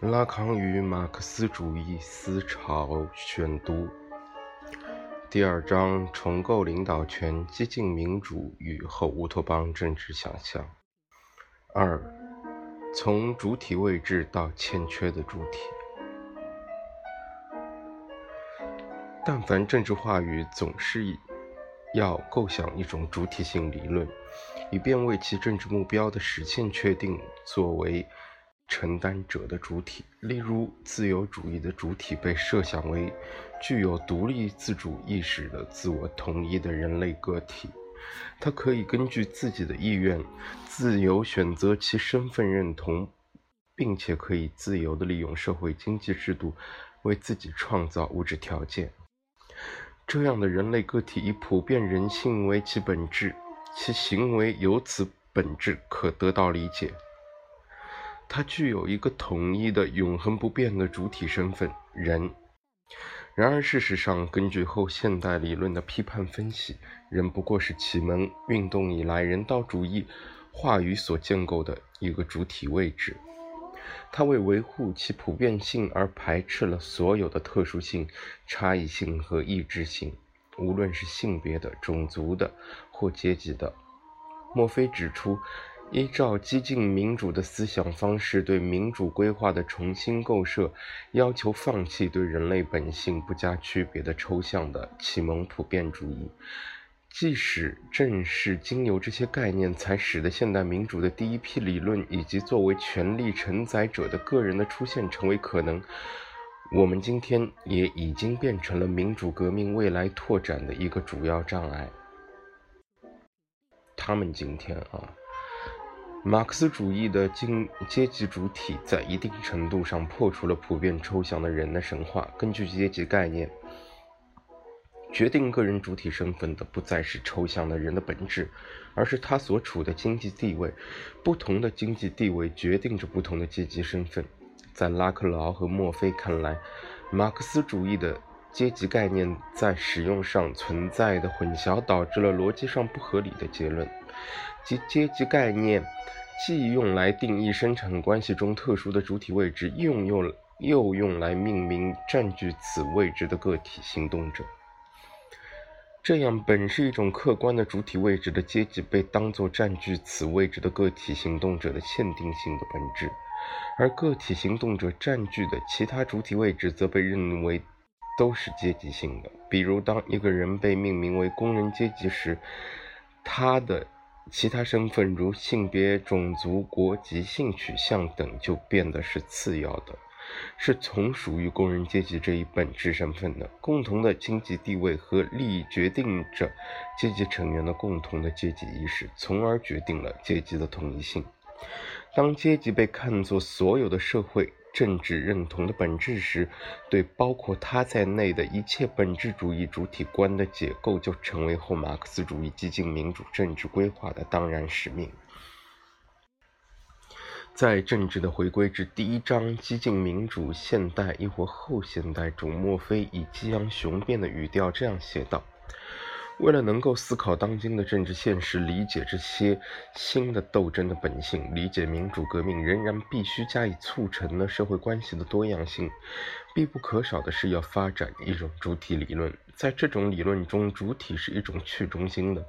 拉康与马克思主义思潮选读，第二章：重构领导权、激进民主与后乌托邦政治想象。二、从主体位置到欠缺的主体。但凡政治话语，总是要构想一种主体性理论，以便为其政治目标的实现确定作为。承担者的主体，例如自由主义的主体被设想为具有独立自主意识的自我统一的人类个体，他可以根据自己的意愿自由选择其身份认同，并且可以自由地利用社会经济制度为自己创造物质条件。这样的人类个体以普遍人性为其本质，其行为由此本质可得到理解。它具有一个统一的、永恒不变的主体身份——人。然而，事实上，根据后现代理论的批判分析，人不过是启蒙运动以来人道主义话语所建构的一个主体位置。它为维护其普遍性而排斥了所有的特殊性、差异性和异质性，无论是性别的、种族的或阶级的。墨菲指出。依照激进民主的思想方式对民主规划的重新构设，要求放弃对人类本性不加区别的抽象的启蒙普遍主义。即使正是经由这些概念，才使得现代民主的第一批理论以及作为权力承载者的个人的出现成为可能，我们今天也已经变成了民主革命未来拓展的一个主要障碍。他们今天啊。马克思主义的经阶级主体在一定程度上破除了普遍抽象的人的神话。根据阶级概念，决定个人主体身份的不再是抽象的人的本质，而是他所处的经济地位。不同的经济地位决定着不同的阶级身份。在拉克劳和墨菲看来，马克思主义的阶级概念在使用上存在的混淆，导致了逻辑上不合理的结论。即阶级概念既用来定义生产关系中特殊的主体位置，又用又用来命名占据此位置的个体行动者。这样，本是一种客观的主体位置的阶级，被当作占据此位置的个体行动者的限定性的本质；而个体行动者占据的其他主体位置，则被认为都是阶级性的。比如，当一个人被命名为工人阶级时，他的其他身份如性别、种族、国籍、性取向等就变得是次要的，是从属于工人阶级这一本质身份的。共同的经济地位和利益决定着阶级成员的共同的阶级意识，从而决定了阶级的统一性。当阶级被看作所有的社会，政治认同的本质时，对包括他在内的一切本质主义主体观的解构，就成为后马克思主义激进民主政治规划的当然使命。在政治的回归之第一章“激进民主现代亦或后现代”中，墨菲以激昂雄辩的语调这样写道。为了能够思考当今的政治现实，理解这些新的斗争的本性，理解民主革命，仍然必须加以促成的社会关系的多样性。必不可少的是要发展一种主体理论。在这种理论中，主体是一种去中心的、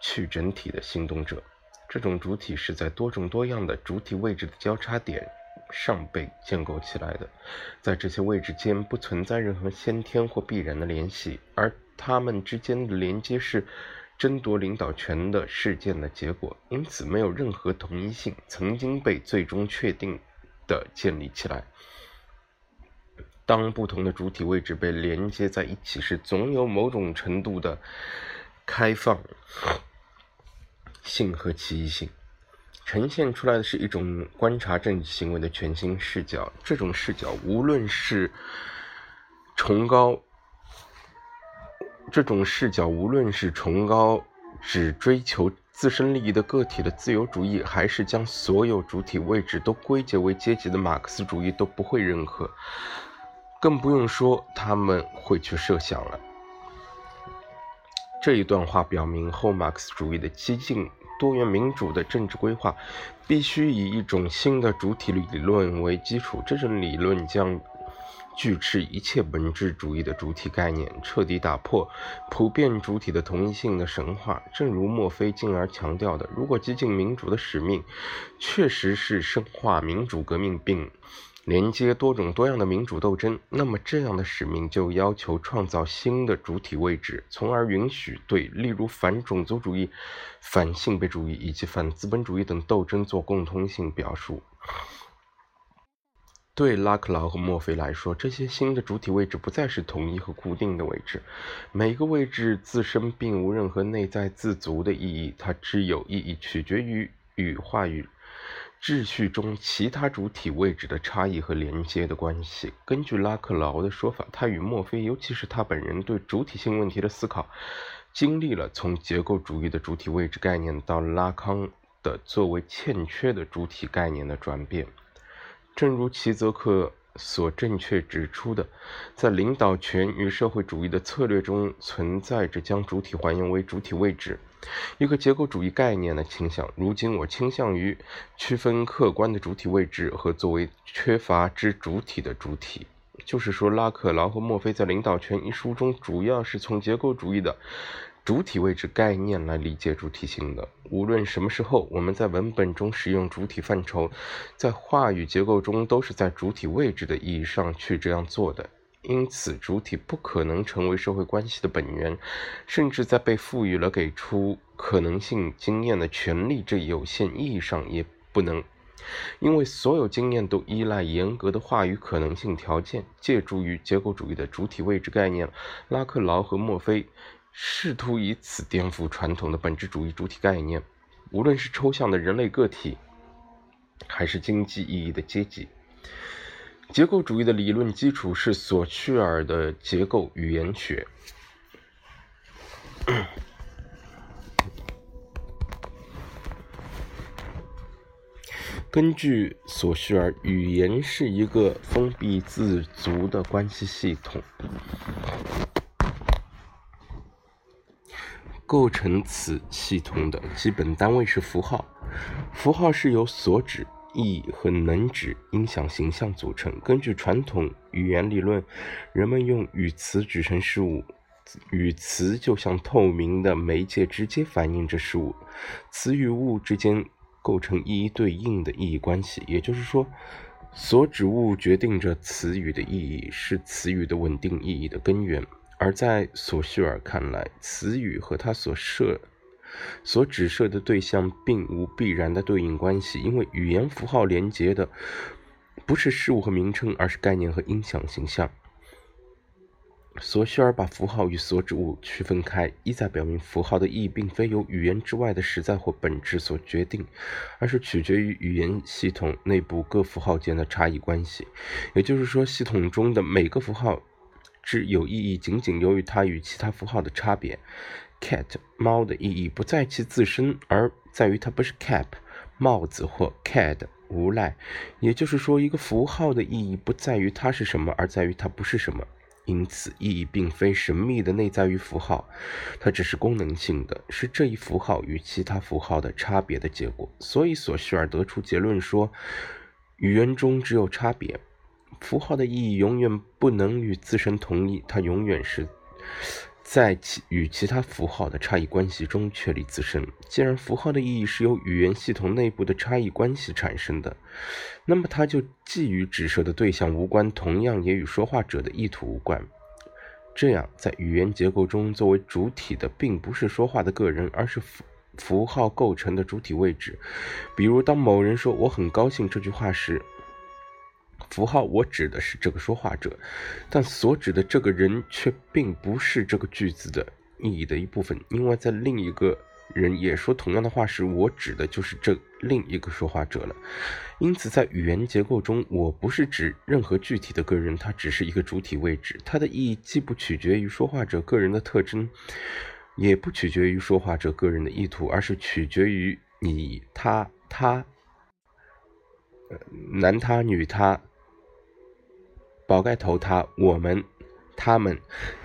去整体的行动者。这种主体是在多种多样的主体位置的交叉点上被建构起来的。在这些位置间不存在任何先天或必然的联系，而。他们之间的连接是争夺领导权的事件的结果，因此没有任何同一性曾经被最终确定的建立起来。当不同的主体位置被连接在一起时，总有某种程度的开放性和奇异性，呈现出来的是一种观察政治行为的全新视角。这种视角，无论是崇高。这种视角，无论是崇高只追求自身利益的个体的自由主义，还是将所有主体位置都归结为阶级的马克思主义，都不会认可，更不用说他们会去设想了。这一段话表明，后马克思主义的激进多元民主的政治规划，必须以一种新的主体理论为基础。这种理论将拒斥一切本质主义的主体概念，彻底打破普遍主体的同一性的神话。正如墨菲进而强调的，如果激进民主的使命确实是深化民主革命并连接多种多样的民主斗争，那么这样的使命就要求创造新的主体位置，从而允许对例如反种族主义、反性别主义以及反资本主义等斗争做共通性表述。对拉克劳和墨菲来说，这些新的主体位置不再是统一和固定的位置，每个位置自身并无任何内在自足的意义，它只有意义取决于与话语。秩序中其他主体位置的差异和连接的关系。根据拉克劳的说法，他与墨菲，尤其是他本人对主体性问题的思考，经历了从结构主义的主体位置概念到拉康的作为欠缺的主体概念的转变。正如齐泽克所正确指出的，在领导权与社会主义的策略中存在着将主体还原为主体位置。一个结构主义概念的倾向。如今，我倾向于区分客观的主体位置和作为缺乏之主体的主体。就是说，拉克劳和墨菲在《领导权》一书中，主要是从结构主义的主体位置概念来理解主体性的。无论什么时候，我们在文本中使用主体范畴，在话语结构中都是在主体位置的意义上去这样做的。因此，主体不可能成为社会关系的本源，甚至在被赋予了给出可能性经验的权利这有限意义上也不能，因为所有经验都依赖严格的话语可能性条件。借助于结构主义的主体位置概念，拉克劳和墨菲试图以此颠覆传统的本质主义主体概念，无论是抽象的人类个体，还是经济意义的阶级。结构主义的理论基础是索绪尔的结构语言学。根据索绪尔，语言是一个封闭自足的关系系统，构成此系统的基本单位是符号，符号是由所指。意义和能指音响形象组成。根据传统语言理论，人们用语词指称事物，语词就像透明的媒介，直接反映着事物。词与物之间构成一一对应的意义关系，也就是说，所指物决定着词语的意义，是词语的稳定意义的根源。而在索绪尔看来，词语和他所设。所指涉的对象并无必然的对应关系，因为语言符号连接的不是事物和名称，而是概念和音响形象。索绪尔把符号与所指物区分开，意在表明符号的意义并非由语言之外的实在或本质所决定，而是取决于语言系统内部各符号间的差异关系。也就是说，系统中的每个符号之有意义，仅仅由于它与其他符号的差别。cat 猫的意义不在其自身，而在于它不是 cap 帽子或 cad 无赖。也就是说，一个符号的意义不在于它是什么，而在于它不是什么。因此，意义并非神秘的内在于符号，它只是功能性的，是这一符号与其他符号的差别的结果。所以，索绪尔得出结论说，语言中只有差别，符号的意义永远不能与自身同一，它永远是。在其与其他符号的差异关系中确立自身。既然符号的意义是由语言系统内部的差异关系产生的，那么它就既与指涉的对象无关，同样也与说话者的意图无关。这样，在语言结构中，作为主体的并不是说话的个人，而是符符号构成的主体位置。比如，当某人说“我很高兴”这句话时，符号我指的是这个说话者，但所指的这个人却并不是这个句子的意义的一部分，因为在另一个人也说同样的话时，我指的就是这另一个说话者了。因此，在语言结构中，我不是指任何具体的个人，它只是一个主体位置，它的意义既不取决于说话者个人的特征，也不取决于说话者个人的意图，而是取决于你、他、他、男他、女他。宝盖头，他、我们、他们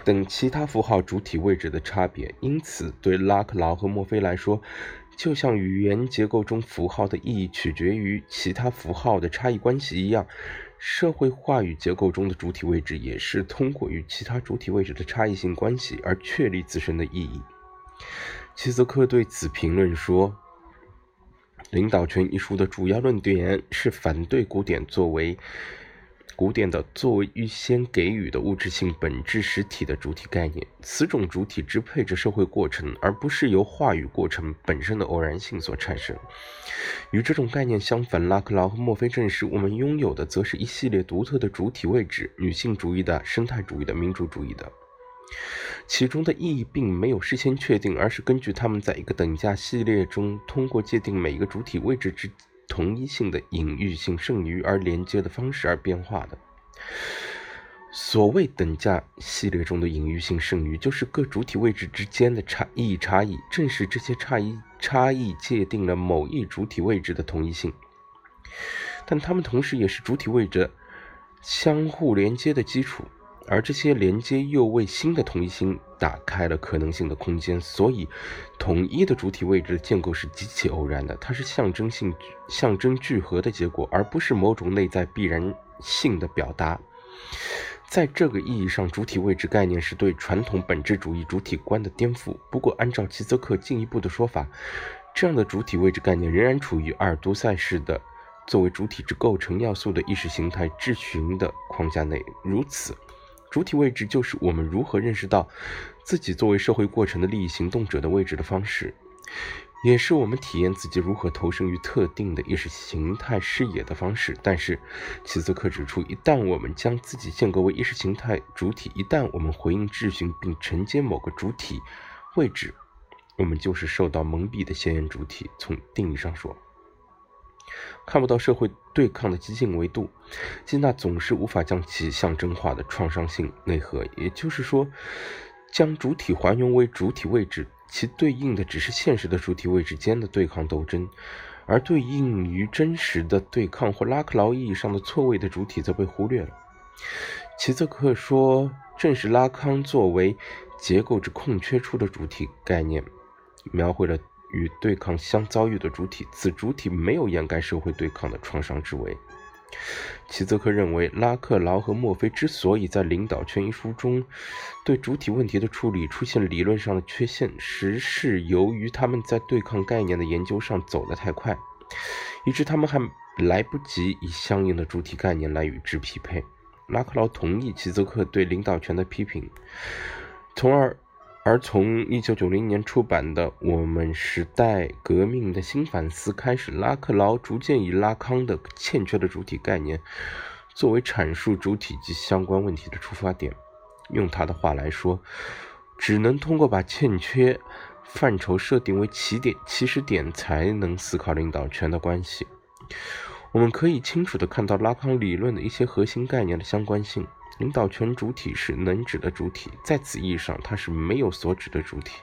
等其他符号主体位置的差别。因此，对拉克劳和墨菲来说，就像语言结构中符号的意义取决于其他符号的差异关系一样，社会话语结构中的主体位置也是通过与其他主体位置的差异性关系而确立自身的意义。齐泽克对此评论说：“领导权一书的主要论点是反对古典作为。”古典的作为预先给予的物质性本质实体的主体概念，此种主体支配着社会过程，而不是由话语过程本身的偶然性所产生。与这种概念相反，拉克劳和墨菲证实，我们拥有的则是一系列独特的主体位置：女性主义的、生态主义的、民主主义的。其中的意义并没有事先确定，而是根据他们在一个等价系列中通过界定每一个主体位置之。同一性的隐喻性剩余而连接的方式而变化的。所谓等价系列中的隐喻性剩余，就是各主体位置之间的差异差异。正是这些差异差异界定了某一主体位置的同一性，但它们同时也是主体位置相互连接的基础。而这些连接又为新的同一性打开了可能性的空间，所以统一的主体位置的建构是极其偶然的，它是象征性象征聚合的结果，而不是某种内在必然性的表达。在这个意义上，主体位置概念是对传统本质主义主体观的颠覆。不过，按照齐泽克进一步的说法，这样的主体位置概念仍然处于阿尔都塞式的作为主体之构成要素的意识形态质询的框架内。如此。主体位置就是我们如何认识到自己作为社会过程的利益行动者的位置的方式，也是我们体验自己如何投身于特定的意识形态视野的方式。但是，齐泽克指出，一旦我们将自己建构为意识形态主体，一旦我们回应质询并承接某个主体位置，我们就是受到蒙蔽的先验主体。从定义上说。看不到社会对抗的激进维度，基纳总是无法将其象征化的创伤性内核，也就是说，将主体还原为主体位置，其对应的只是现实的主体位置间的对抗斗争，而对应于真实的对抗或拉克劳意义上的错位的主体则被忽略了。齐泽克说，正是拉康作为结构之空缺处的主体概念，描绘了。与对抗相遭遇的主体，此主体没有掩盖社会对抗的创伤之围。齐泽克认为，拉克劳和墨菲之所以在《领导权》一书中对主体问题的处理出现理论上的缺陷，实是由于他们在对抗概念的研究上走得太快，以致他们还来不及以相应的主体概念来与之匹配。拉克劳同意齐泽克对领导权的批评，从而。而从1990年出版的《我们时代革命的新反思》开始，拉克劳逐渐以拉康的欠缺的主体概念作为阐述主体及相关问题的出发点。用他的话来说，只能通过把欠缺范畴设定为起点、起始点，才能思考领导权的关系。我们可以清楚地看到拉康理论的一些核心概念的相关性。领导权主体是能指的主体，在此意义上，它是没有所指的主体。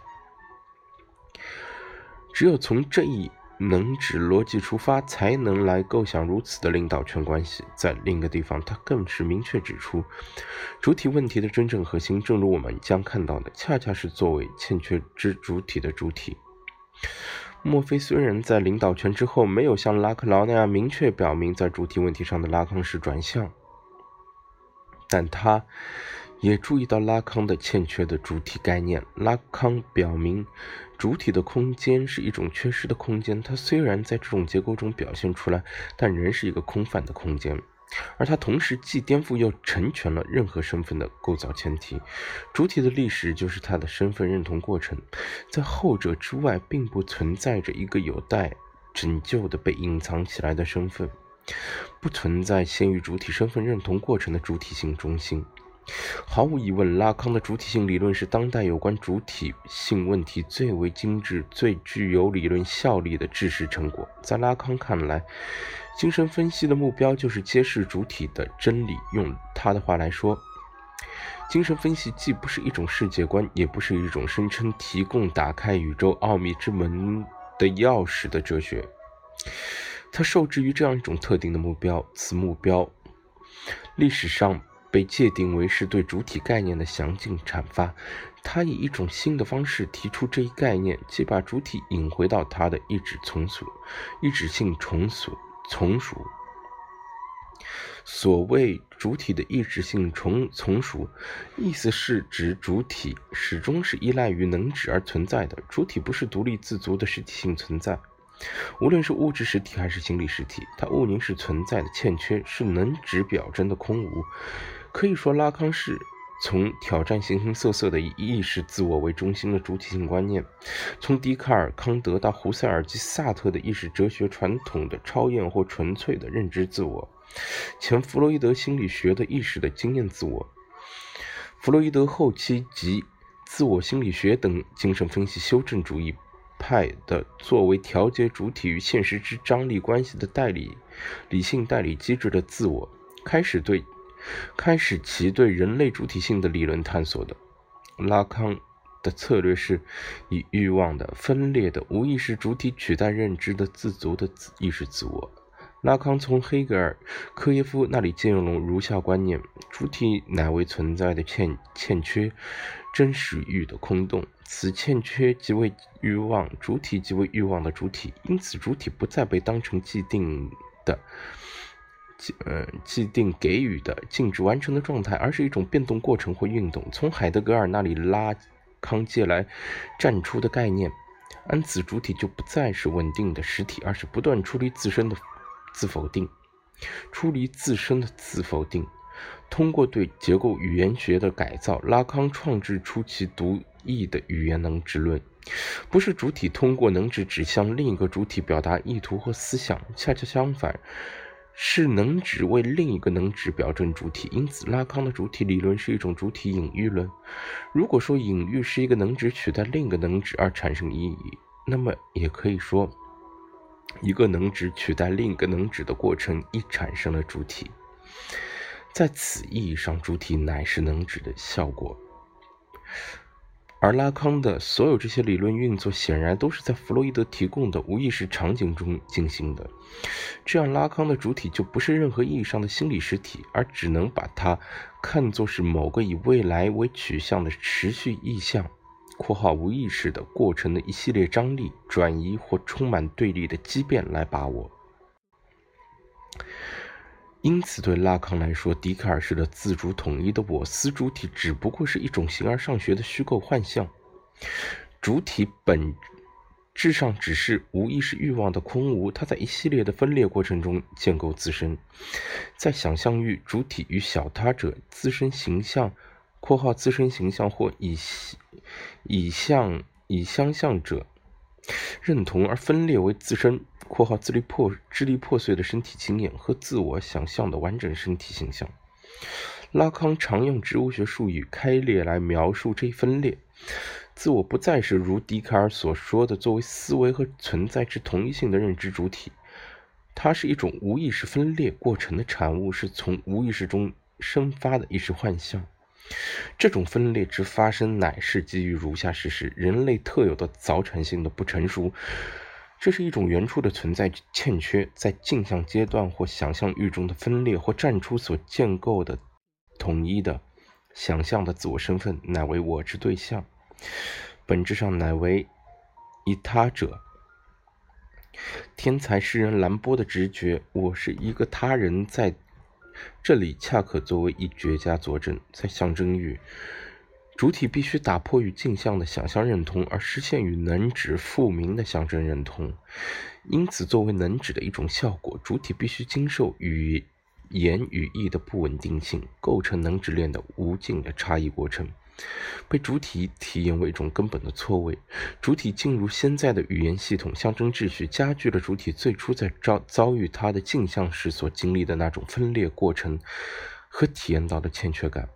只有从这一能指逻辑出发，才能来构想如此的领导权关系。在另一个地方，他更是明确指出，主体问题的真正核心，正如我们将看到的，恰恰是作为欠缺之主体的主体。墨菲虽然在领导权之后，没有像拉克劳那样明确表明在主体问题上的拉康式转向。但他也注意到拉康的欠缺的主体概念。拉康表明，主体的空间是一种缺失的空间。它虽然在这种结构中表现出来，但仍是一个空泛的空间。而它同时既颠覆又成全了任何身份的构造前提。主体的历史就是他的身份认同过程。在后者之外，并不存在着一个有待拯救的被隐藏起来的身份。不存在先于主体身份认同过程的主体性中心。毫无疑问，拉康的主体性理论是当代有关主体性问题最为精致、最具有理论效力的知识成果。在拉康看来，精神分析的目标就是揭示主体的真理。用他的话来说，精神分析既不是一种世界观，也不是一种声称提供打开宇宙奥秘之门的钥匙的哲学。它受制于这样一种特定的目标，此目标历史上被界定为是对主体概念的详尽阐发。他以一种新的方式提出这一概念，即把主体引回到它的意志从属、意志性从属、从属。所谓主体的意志性从从属，意思是指主体始终是依赖于能指而存在的，主体不是独立自足的实体性存在。无论是物质实体还是心理实体，它物凝是存在的欠缺，是能指表征的空无。可以说，拉康是从挑战形形色色的以意识自我为中心的主体性观念，从笛卡尔、康德到胡塞尔及萨特的意识哲学传统的超验或纯粹的认知自我，前弗洛伊德心理学的意识的经验自我，弗洛伊德后期及自我心理学等精神分析修正主义。派的作为调节主体与现实之张力关系的代理理性代理机制的自我，开始对开始其对人类主体性的理论探索的。拉康的策略是以欲望的分裂的无意识主体取代认知的自足的意识自我。拉康从黑格尔、科耶夫那里借用了如下观念：主体乃为存在的欠欠缺。真实欲的空洞，此欠缺即为欲望主体，即为欲望的主体。因此，主体不再被当成既定的、既呃既定给予的静止完成的状态，而是一种变动过程或运动。从海德格尔那里拉康借来站出的概念，安此主体就不再是稳定的实体，而是不断出离自身的自否定，出离自身的自否定。通过对结构语言学的改造，拉康创制出其独异的语言能指论。不是主体通过能指指向另一个主体表达意图或思想，恰恰相反，是能指为另一个能指表证主体。因此，拉康的主体理论是一种主体隐喻论。如果说隐喻是一个能指取代另一个能指而产生意义，那么也可以说，一个能指取代另一个能指的过程亦产生了主体。在此意义上，主体乃是能指的效果，而拉康的所有这些理论运作，显然都是在弗洛伊德提供的无意识场景中进行的。这样，拉康的主体就不是任何意义上的心理实体，而只能把它看作是某个以未来为取向的持续意象（括号无意识的过程的一系列张力、转移或充满对立的畸变）来把握。因此，对拉康来说，笛卡尔式的自主统一的我思主体只不过是一种形而上学的虚构幻象。主体本质上只是无意识欲望的空无，它在一系列的分裂过程中建构自身。在想象域，主体与小他者自身形象（括号自身形象或以以相以相像者）认同而分裂为自身。括号支离破支离破碎的身体经验和自我想象的完整身体形象。拉康常用植物学术语“开裂”来描述这一分裂。自我不再是如笛卡尔所说的作为思维和存在之同一性的认知主体，它是一种无意识分裂过程的产物，是从无意识中生发的意识幻象。这种分裂之发生，乃是基于如下事实：人类特有的早产性的不成熟。这是一种原初的存在欠缺，在镜像阶段或想象域中的分裂或战出所建构的统一的想象的自我身份，乃为我之对象，本质上乃为以他者。天才诗人兰波的直觉，我是一个他人，在这里恰可作为一绝佳佐证，在象征域。主体必须打破与镜像的想象认同，而实现与能指复明的象征认同。因此，作为能指的一种效果，主体必须经受语言语义的不稳定性，构成能指链的无尽的差异过程，被主体体验为一种根本的错位。主体进入现在的语言系统象征秩序，加剧了主体最初在遭遭遇它的镜像时所经历的那种分裂过程和体验到的欠缺感。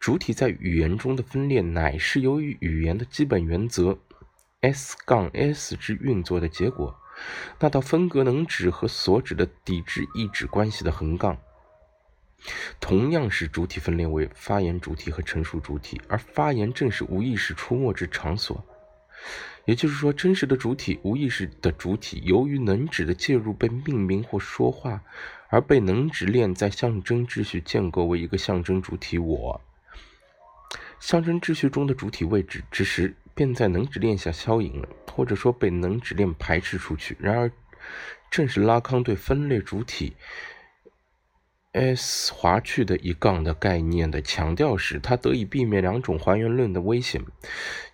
主体在语言中的分裂，乃是由于语言的基本原则 S 杠 S 之运作的结果。那道分隔能指和所指的抵制意指关系的横杠，同样是主体分裂为发言主体和陈述主体，而发言正是无意识出没之场所。也就是说，真实的主体、无意识的主体，由于能指的介入被命名或说话，而被能指链在象征秩序建构为一个象征主体我。象征秩序中的主体位置之时，便在能指链下消隐了，或者说被能指链排斥出去。然而，正是拉康对分裂主体 S 划去的一杠的概念的强调时，他得以避免两种还原论的危险，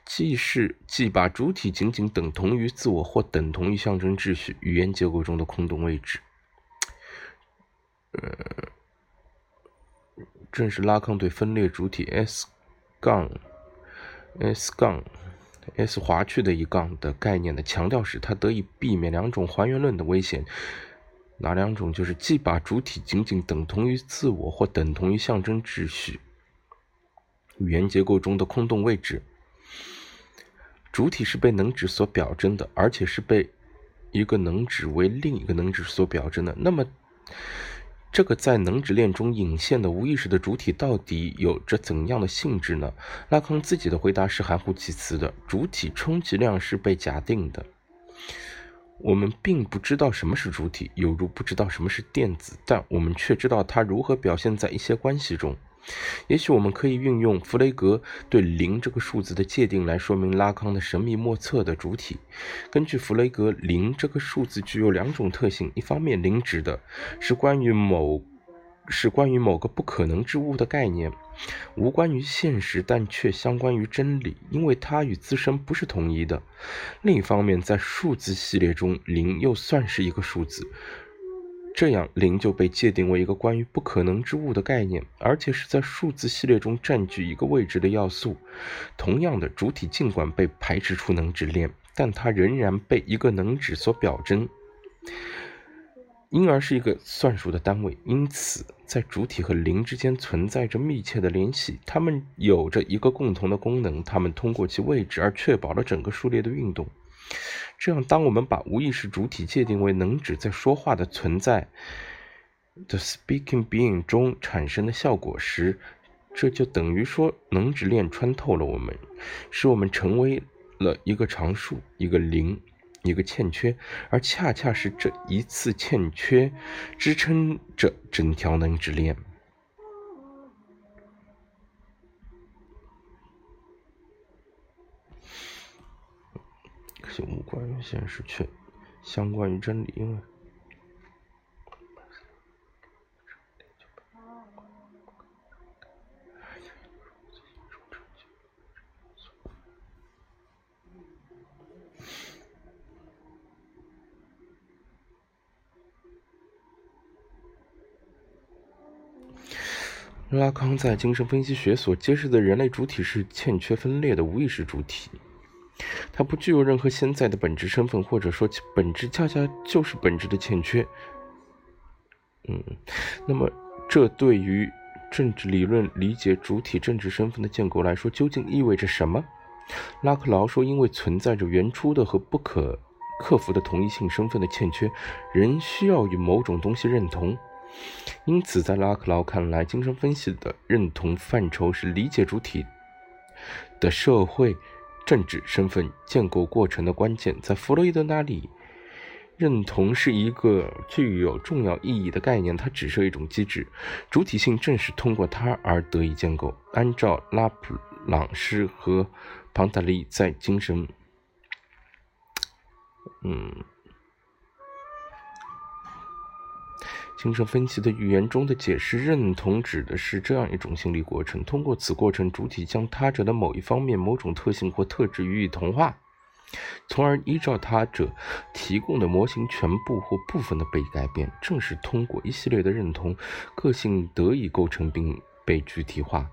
既是既把主体仅仅等同于自我或等同于象征秩序语言结构中的空洞位置。呃，正是拉康对分裂主体 S 杠 S 杠 S 划去的一杠的概念的强调时，它得以避免两种还原论的危险。哪两种？就是既把主体仅仅等同于自我或等同于象征秩序语言结构中的空洞位置。主体是被能指所表征的，而且是被一个能指为另一个能指所表征的。那么，这个在能指链中隐现的无意识的主体到底有着怎样的性质呢？拉康自己的回答是含糊其辞的：主体充其量是被假定的。我们并不知道什么是主体，犹如不知道什么是电子，但我们却知道它如何表现在一些关系中。也许我们可以运用弗雷格对零这个数字的界定来说明拉康的神秘莫测的主体。根据弗雷格，零这个数字具有两种特性：一方面，零指的是关于某是关于某个不可能之物的概念，无关于现实，但却相关于真理，因为它与自身不是统一的。另一方面，在数字系列中，零又算是一个数字。这样，零就被界定为一个关于不可能之物的概念，而且是在数字系列中占据一个位置的要素。同样的，主体尽管被排斥出能指链，但它仍然被一个能指所表征，因而是一个算术的单位。因此，在主体和零之间存在着密切的联系，它们有着一个共同的功能，它们通过其位置而确保了整个数列的运动。这样，当我们把无意识主体界定为能指在说话的存在的 speaking being 中产生的效果时，这就等于说能指链穿透了我们，使我们成为了一个常数，一个零，一个欠缺，而恰恰是这一次欠缺支撑着整条能指链。无关于现实，却相关于真理。因为拉康在精神分析学所揭示的人类主体是欠缺分裂的无意识主体。它不具有任何现在的本质身份，或者说其本质恰恰就是本质的欠缺。嗯，那么这对于政治理论理解主体政治身份的建构来说，究竟意味着什么？拉克劳说，因为存在着原初的和不可克服的同一性身份的欠缺，人需要与某种东西认同。因此，在拉克劳看来，精神分析的认同范畴是理解主体的社会。政治身份建构过程的关键，在弗洛伊德那里，认同是一个具有重要意义的概念，它只是一种机制，主体性正是通过它而得以建构。按照拉普朗斯和庞塔利在精神，嗯。精神分析的语言中的解释认同指的是这样一种心理过程：通过此过程，主体将他者的某一方面、某种特性或特质予以同化，从而依照他者提供的模型全部或部分的被改变。正是通过一系列的认同，个性得以构成并被具体化。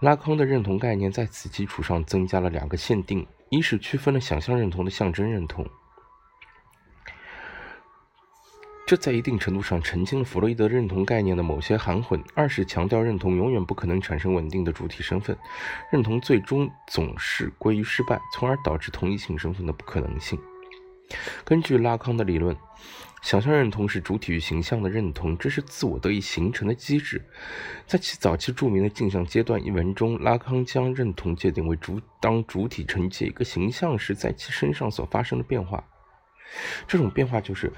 拉康的认同概念在此基础上增加了两个限定：一是区分了想象认同的象征认同。这在一定程度上澄清了弗洛伊德认同概念的某些含混。二是强调认同永远不可能产生稳定的主体身份，认同最终总是归于失败，从而导致同一性身份的不可能性。根据拉康的理论，想象认同是主体与形象的认同，这是自我得以形成的机制。在其早期著名的镜像阶段一文中，拉康将认同界定为主当主体承接一个形象时，在其身上所发生的变化。这种变化就是。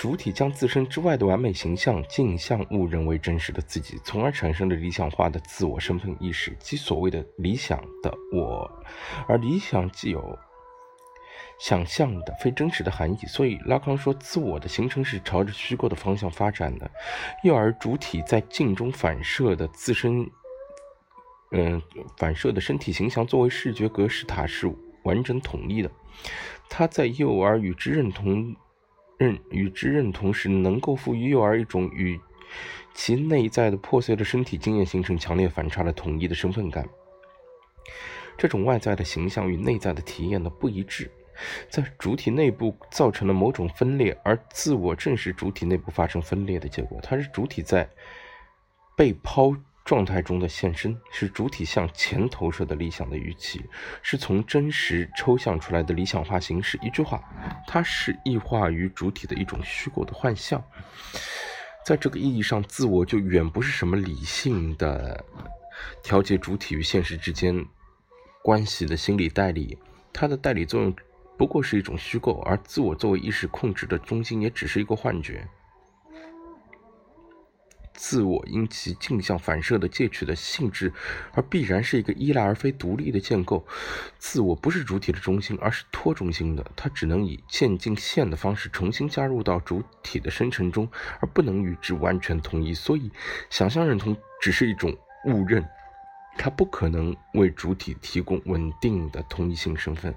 主体将自身之外的完美形象镜像误认为真实的自己，从而产生了理想化的自我身份意识，即所谓的理想的我。而理想既有想象的非真实的含义，所以拉康说，自我的形成是朝着虚构的方向发展的。幼儿主体在镜中反射的自身，嗯，反射的身体形象作为视觉格式塔是完整统一的。他在幼儿与之认同。认与之认同时，能够赋予幼儿一种与其内在的破碎的身体经验形成强烈反差的统一的身份感。这种外在的形象与内在的体验的不一致，在主体内部造成了某种分裂，而自我正是主体内部发生分裂的结果。它是主体在被抛。状态中的现身是主体向前投射的理想的预期，是从真实抽象出来的理想化形式。一句话，它是异化于主体的一种虚构的幻象。在这个意义上，自我就远不是什么理性的调节主体与现实之间关系的心理代理，它的代理作用不过是一种虚构，而自我作为意识控制的中心，也只是一个幻觉。自我因其镜像反射的借取的性质，而必然是一个依赖而非独立的建构。自我不是主体的中心，而是托中心的，它只能以渐进线的方式重新加入到主体的生成中，而不能与之完全统一。所以，想象认同只是一种误认，它不可能为主体提供稳定的同一性身份。